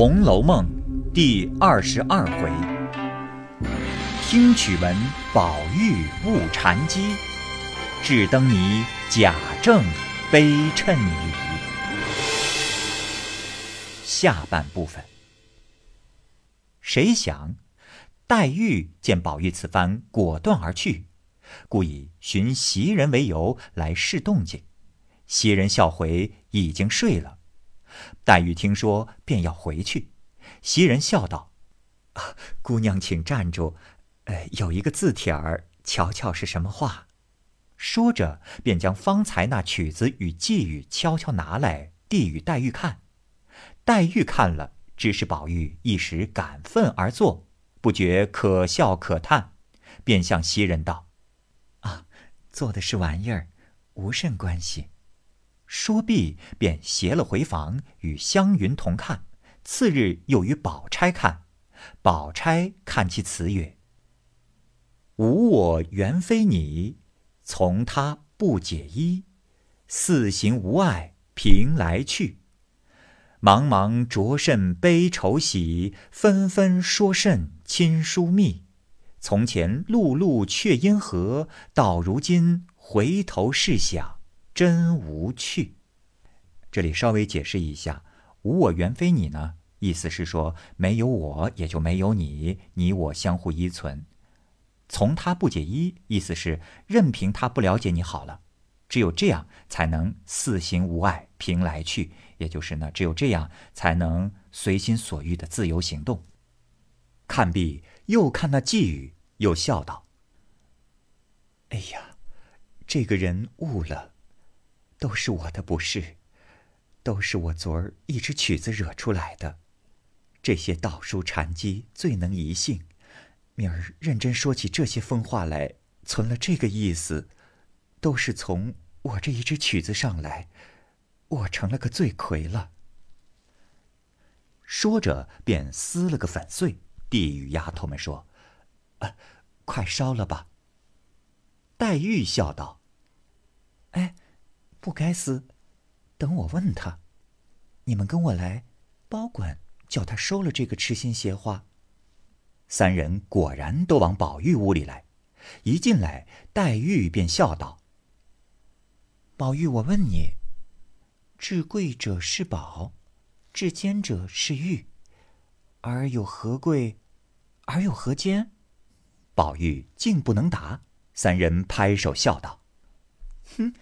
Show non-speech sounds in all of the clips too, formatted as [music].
红楼梦》第二十二回：听曲闻宝玉误禅机，智灯谜贾政悲谶语。下半部分。谁想，黛玉见宝玉此番果断而去，故以寻袭人为由来试动静。袭人笑回已经睡了。黛玉听说，便要回去。袭人笑道：“，姑娘请站住，有一个字帖儿，瞧瞧是什么话。”说着，便将方才那曲子与寄语悄悄拿来，递与黛玉看。黛玉看了，知是宝玉一时感愤而作，不觉可笑可叹，便向袭人道：“啊，做的是玩意儿，无甚关系。”说毕，便携了回房，与湘云同看。次日又与宝钗看，宝钗看其词曰：“无我原非你，从他不解衣。四行无碍凭来去，茫茫着甚悲愁喜，纷纷说甚亲疏密。从前碌碌却因何，到如今回头试想。”真无趣。这里稍微解释一下，“无我原非你”呢，意思是说没有我也就没有你，你我相互依存。从他不解一，意思是任凭他不了解你好了，只有这样才能四行无碍，凭来去，也就是呢，只有这样才能随心所欲的自由行动。看毕，又看那寄语，又笑道：“哎呀，这个人悟了。”都是我的不是，都是我昨儿一支曲子惹出来的。这些道书禅机最能移性，明儿认真说起这些疯话来，存了这个意思，都是从我这一支曲子上来，我成了个罪魁了。说着，便撕了个粉碎，递与丫头们说：“啊，快烧了吧。”黛玉笑道：“哎。”不该死，等我问他。你们跟我来，包管叫他收了这个痴心邪话。三人果然都往宝玉屋里来，一进来，黛玉便笑道：“宝玉，我问你，至贵者是宝，至坚者是玉，而有何贵，而有何坚？”宝玉竟不能答。三人拍手笑道：“哼！”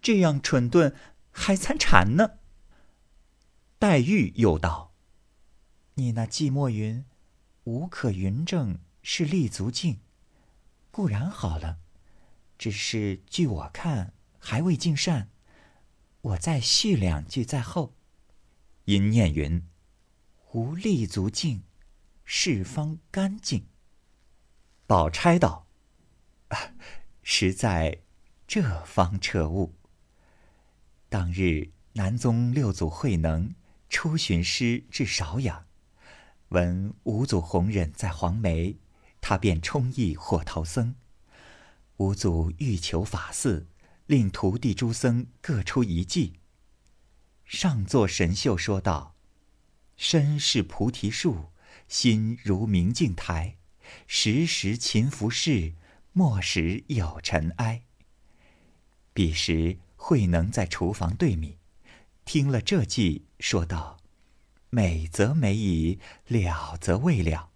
这样蠢钝，还参禅呢。黛玉又道：“你那寂寞云，无可云证是立足境，固然好了，只是据我看还未尽善。我再续两句在后。因念云：无立足境，是方干净。”宝钗道：“实在这方彻悟。”当日南宗六祖慧能出巡师至韶阳，闻五祖弘忍在黄梅，他便充意火头僧。五祖欲求法寺，令徒弟诸僧各出一计。上座神秀说道：“身是菩提树，心如明镜台，时时勤拂拭，莫使有尘埃。”彼时。慧能在厨房对米，听了这计，说道：“美则美矣，了则未了。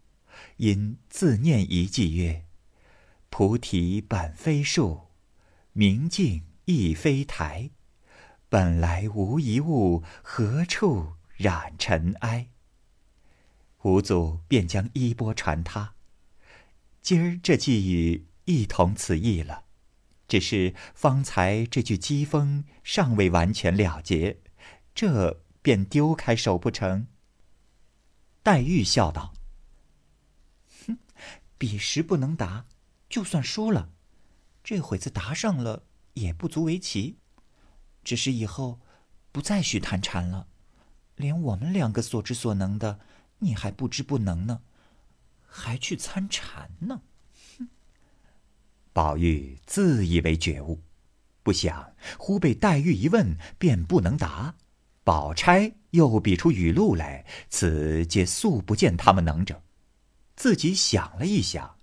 因自念一计曰：‘菩提本非树，明镜亦非台，本来无一物，何处染尘埃？’”五祖便将衣钵传他。今儿这寄语亦同此意了。只是方才这句讥讽尚未完全了结，这便丢开手不成？黛玉笑道：“哼，彼时不能答，就算输了，这会子答上了也不足为奇。只是以后不再许谈禅了，连我们两个所知所能的，你还不知不能呢，还去参禅呢。”宝玉自以为觉悟，不想忽被黛玉一问，便不能答。宝钗又比出语录来，此皆素不见他们能者。自己想了一想，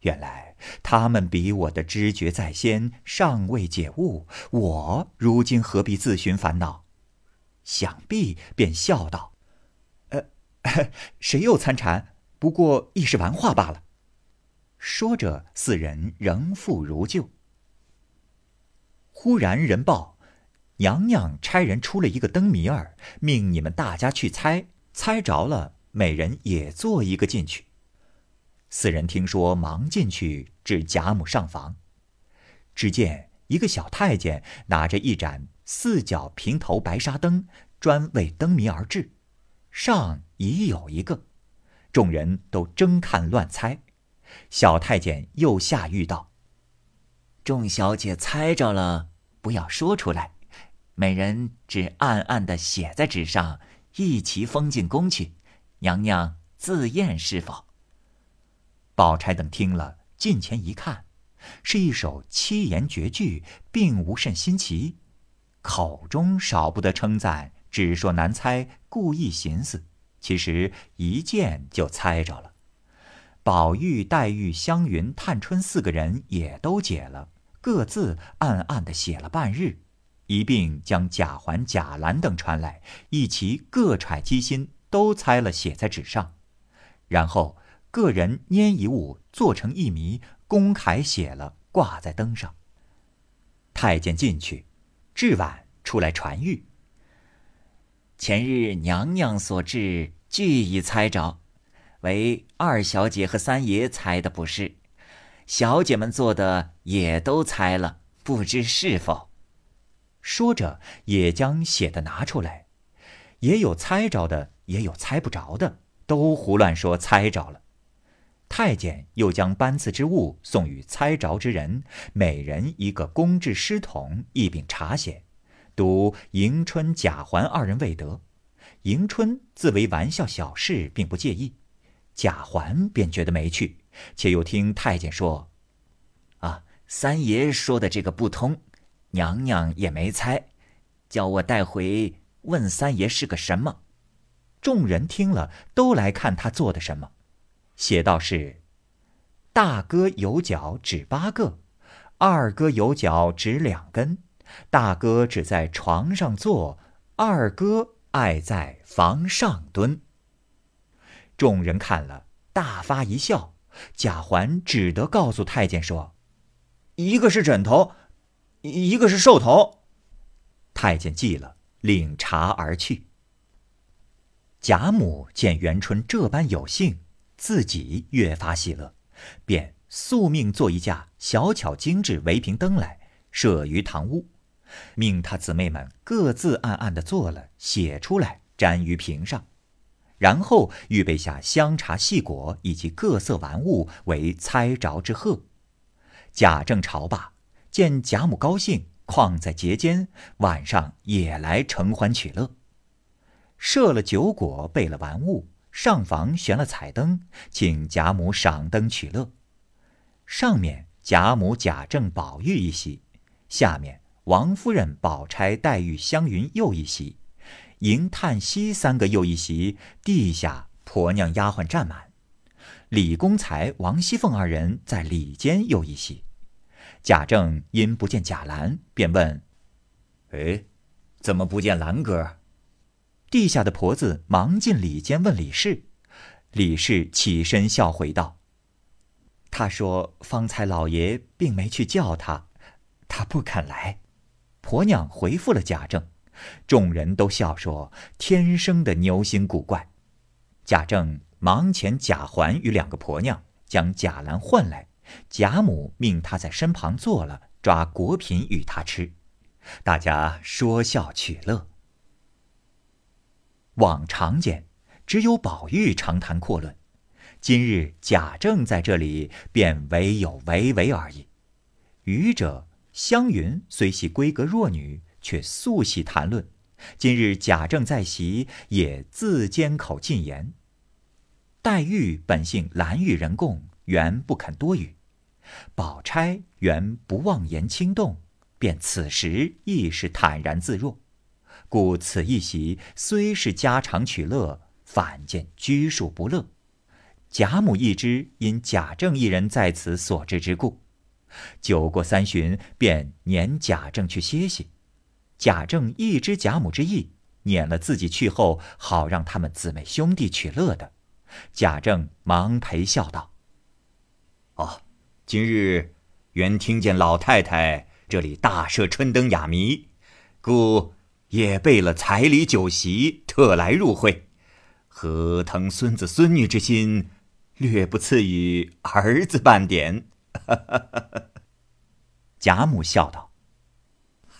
原来他们比我的知觉在先，尚未解悟。我如今何必自寻烦恼？想必便笑道：“呃，[laughs] 谁又参禅？不过一时玩话罢了。”说着，四人仍复如旧。忽然人报，娘娘差人出了一个灯谜儿，命你们大家去猜，猜着了，每人也做一个进去。四人听说，忙进去至贾母上房，只见一个小太监拿着一盏四角平头白纱灯，专为灯谜而制，上已有一个，众人都争看乱猜。小太监又下谕道：“众小姐猜着了，不要说出来，每人只暗暗的写在纸上，一齐封进宫去，娘娘自验是否？”宝钗等听了，近前一看，是一首七言绝句，并无甚新奇，口中少不得称赞，只说难猜，故意寻思，其实一见就猜着了。宝玉、黛玉、湘云、探春四个人也都解了，各自暗暗的写了半日，一并将贾环、贾兰等传来，一齐各揣机心，都猜了，写在纸上，然后个人拈一物，做成一谜，公楷写了，挂在灯上。太监进去，至晚出来传谕：前日娘娘所制，俱已猜着。为二小姐和三爷猜的不是，小姐们做的也都猜了，不知是否。说着，也将写的拿出来，也有猜着的，也有猜不着的，都胡乱说猜着了。太监又将班次之物送与猜着之人，每人一个公制诗筒，一柄茶筅，读迎春、贾环二人未得。迎春自为玩笑小事，并不介意。贾环便觉得没趣，且又听太监说：“啊，三爷说的这个不通，娘娘也没猜，叫我带回问三爷是个什么。”众人听了，都来看他做的什么。写道是：“大哥有脚指八个，二哥有脚指两根。大哥只在床上坐，二哥爱在房上蹲。”众人看了，大发一笑。贾环只得告诉太监说：“一个是枕头，一个是兽头。”太监记了，领茶而去。贾母见元春这般有幸，自己越发喜乐，便速命做一架小巧精致围屏灯来，设于堂屋，命他姊妹们各自暗暗的做了，写出来，粘于屏上。然后预备下香茶细果以及各色玩物为猜着之贺。贾政朝罢，见贾母高兴，况在节间，晚上也来承欢取乐。设了酒果，备了玩物，上房悬了彩灯，请贾母赏灯取乐。上面贾母、贾政、宝玉一席，下面王夫人、宝钗、黛玉、湘云又一席。迎、叹、息三个又一席，地下婆娘丫鬟站满。李公才、王熙凤二人在里间又一席。贾政因不见贾兰，便问：“哎，怎么不见兰哥？”地下的婆子忙进里间问李氏。李氏起身笑回道：“他说方才老爷并没去叫他，他不肯来。”婆娘回复了贾政。众人都笑说：“天生的牛心古怪。”贾政忙遣贾环与两个婆娘将贾兰唤来，贾母命他在身旁坐了，抓果品与他吃，大家说笑取乐。往常间，只有宝玉长谈阔论，今日贾政在这里，便唯有唯唯而已。愚者湘云虽系闺阁弱女。却素喜谈论，今日贾政在席，也自缄口禁言。黛玉本性难与人共，原不肯多语；宝钗原不妄言轻动，便此时亦是坦然自若。故此一席虽是家常取乐，反见拘束不乐。贾母一知因贾政一人在此所致之故，酒过三巡，便撵贾政去歇息。贾政一知贾母之意，撵了自己去后，好让他们姊妹兄弟取乐的。贾政忙陪笑道：“哦，今日原听见老太太这里大设春灯雅谜，故也备了彩礼酒席，特来入会，何腾孙子孙女之心。”略不次于儿子半点，[laughs] [laughs] 贾母笑道：“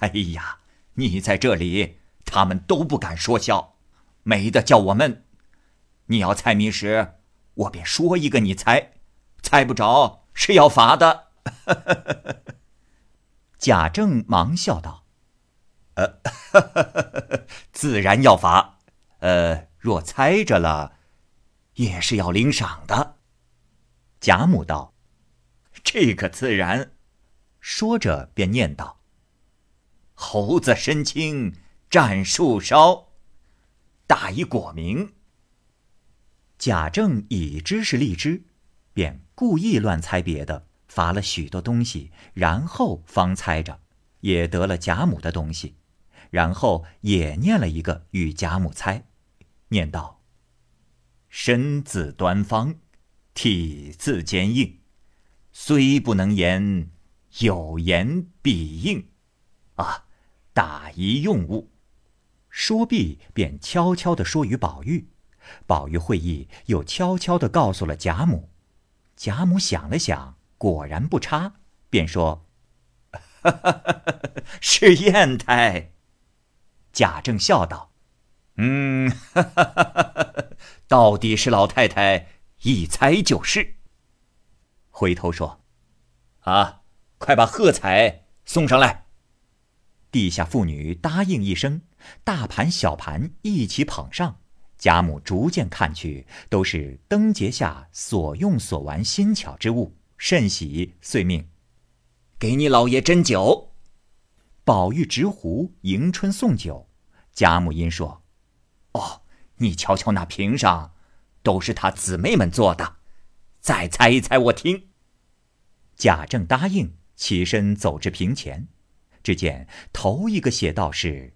哎呀，你在这里，他们都不敢说笑，没得叫我们。你要猜谜时，我便说一个，你猜，猜不着是要罚的。[laughs] ”贾政忙笑道：“呃，[laughs] 自然要罚。呃，若猜着了。”也是要领赏的。贾母道：“这个自然。”说着便念道：“猴子身轻战树梢，大以果名。”贾政已知是荔枝，便故意乱猜别的，罚了许多东西，然后方猜着，也得了贾母的东西，然后也念了一个与贾母猜，念道。身字端方，体字坚硬，虽不能言，有言必应。啊，打一用物。说毕，便悄悄地说与宝玉。宝玉会意，又悄悄地告诉了贾母。贾母想了想，果然不差，便说：“是砚台。”贾政笑道：“嗯。”到底是老太太一猜就是。回头说：“啊，快把贺彩送上来。”地下妇女答应一声，大盘小盘一起捧上。贾母逐渐看去，都是灯节下所用所玩新巧之物，甚喜，遂命：“给你老爷斟酒。”宝玉执壶迎春送酒。贾母因说：“哦。”你瞧瞧那瓶上，都是他姊妹们做的，再猜一猜，我听。贾政答应，起身走至瓶前，只见头一个写道是：“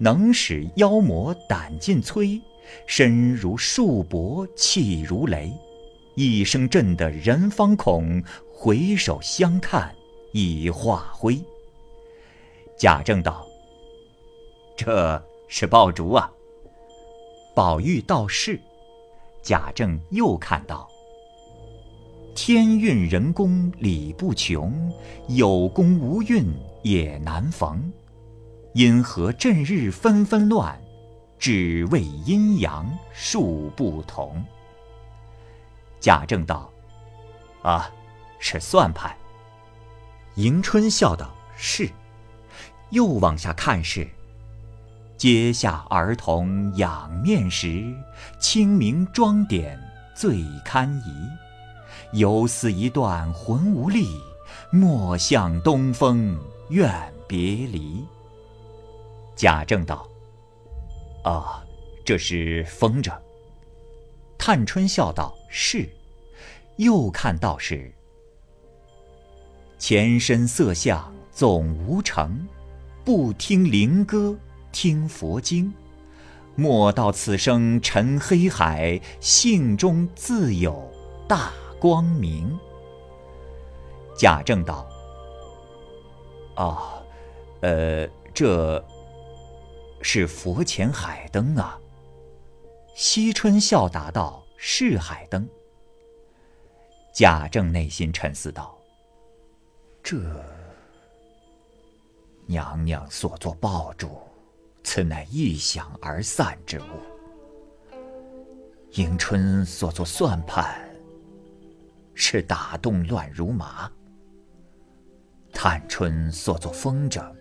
能使妖魔胆尽摧，身如束帛气如雷，一声震得人方恐，回首相看已化灰。”贾政道。这是爆竹啊！宝玉道是，贾政又看到：天运人工理不穷，有功无运也难逢。因何阵日纷纷乱，只为阴阳数不同。贾政道：“啊，是算盘。”迎春笑道：“是。”又往下看是。阶下儿童仰面时，清明妆点最堪宜。犹似一段魂无力，莫向东风怨别离。贾政道：“啊，这是风筝。”探春笑道：“是。”又看到是：“前身色相总无成，不听灵歌。”听佛经，莫道此生沉黑海，性中自有大光明。贾政道：“啊，呃，这是佛前海灯啊。”惜春笑答道：“是海灯。”贾政内心沉思道：“这娘娘所作爆竹。”此乃一响而散之物。迎春所作算盘，是打动乱如麻；探春所作风筝，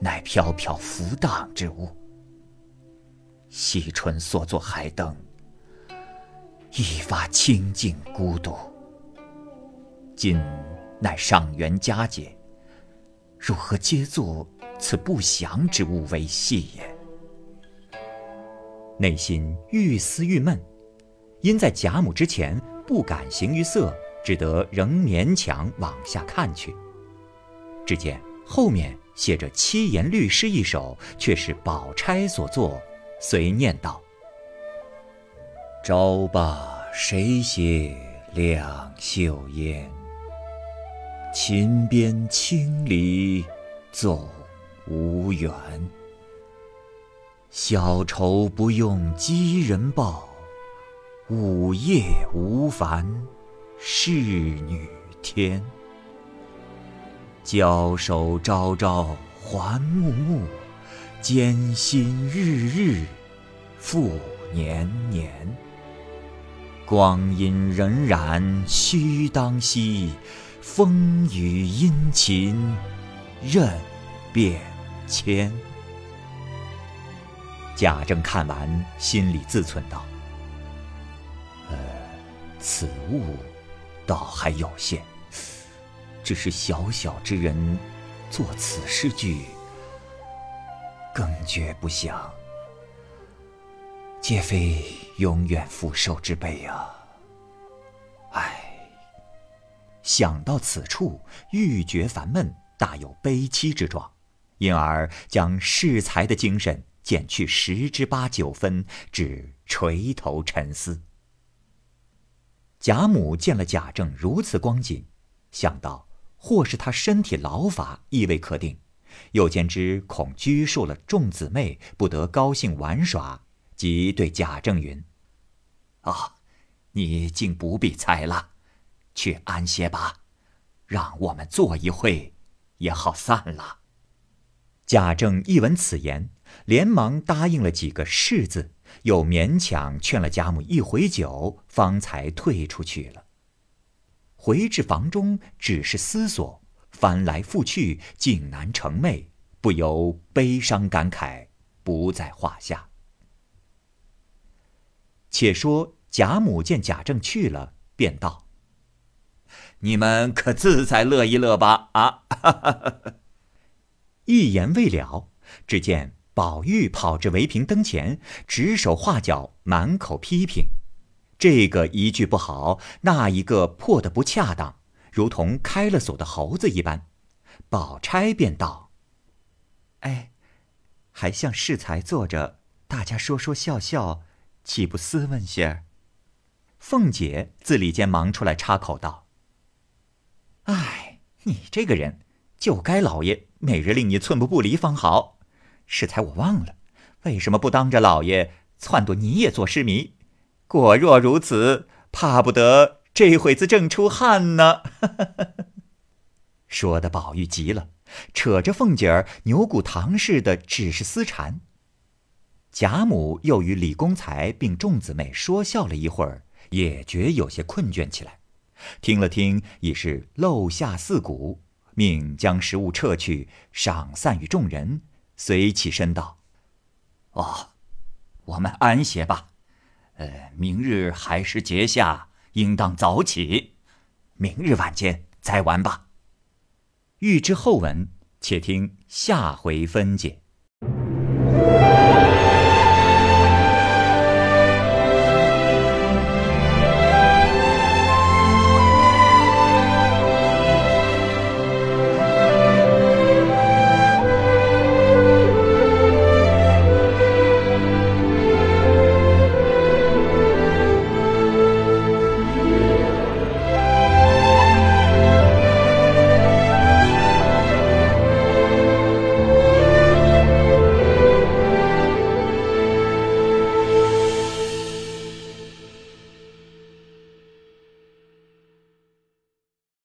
乃飘飘浮荡之物；惜春所作海灯，一发清净孤独。今乃上元佳节，如何皆作此不祥之物为戏也？内心愈思郁闷，因在贾母之前不敢形于色，只得仍勉强往下看去。只见后面写着七言律诗一首，却是宝钗所作，遂念道：“朝罢谁携两袖烟？秦边千里走无缘。小愁不用机人报，午夜无烦侍女天。交手朝朝还暮暮，艰辛日日复年年。光阴荏苒须当惜，风雨阴晴任变迁。贾政看完，心里自忖道：“，此物倒还有限。”只是小小之人，作此诗句，更觉不祥，皆非永远福寿之辈啊！唉，想到此处，愈觉烦闷，大有悲戚之状，因而将适才的精神减去十之八九分，只垂头沉思。贾母见了贾政如此光景，想到。或是他身体劳乏，亦未可定。又兼之恐拘束了众姊妹，不得高兴玩耍，即对贾政云：“啊，你竟不必猜了，去安歇吧，让我们坐一会，也好散了。”贾政一闻此言，连忙答应了几个“是”字，又勉强劝了贾母一回酒，方才退出去了。回至房中，只是思索，翻来覆去，竟难成寐，不由悲伤感慨，不在话下。且说贾母见贾政去了，便道：“你们可自在乐一乐吧！”啊，[laughs] 一言未了，只见宝玉跑至围屏灯前，指手画脚，满口批评。这个一句不好，那一个破的不恰当，如同开了锁的猴子一般。宝钗便道：“哎，还像适才坐着，大家说说笑笑，岂不斯文些儿？”凤姐自里间忙出来插口道：“哎，你这个人，就该老爷每日令你寸步不离方好。适才我忘了，为什么不当着老爷撺掇你也做诗迷？”果若如此，怕不得这会子正出汗呢。[laughs] 说的宝玉急了，扯着凤姐儿牛骨糖似的，只是私缠。贾母又与李公才并众姊妹说笑了一会儿，也觉有些困倦起来。听了听，已是漏下四鼓，命将食物撤去，赏散与众人，随起身道：“哦，我们安歇吧。”呃，明日还是节下，应当早起。明日晚间再玩吧。欲知后文，且听下回分解。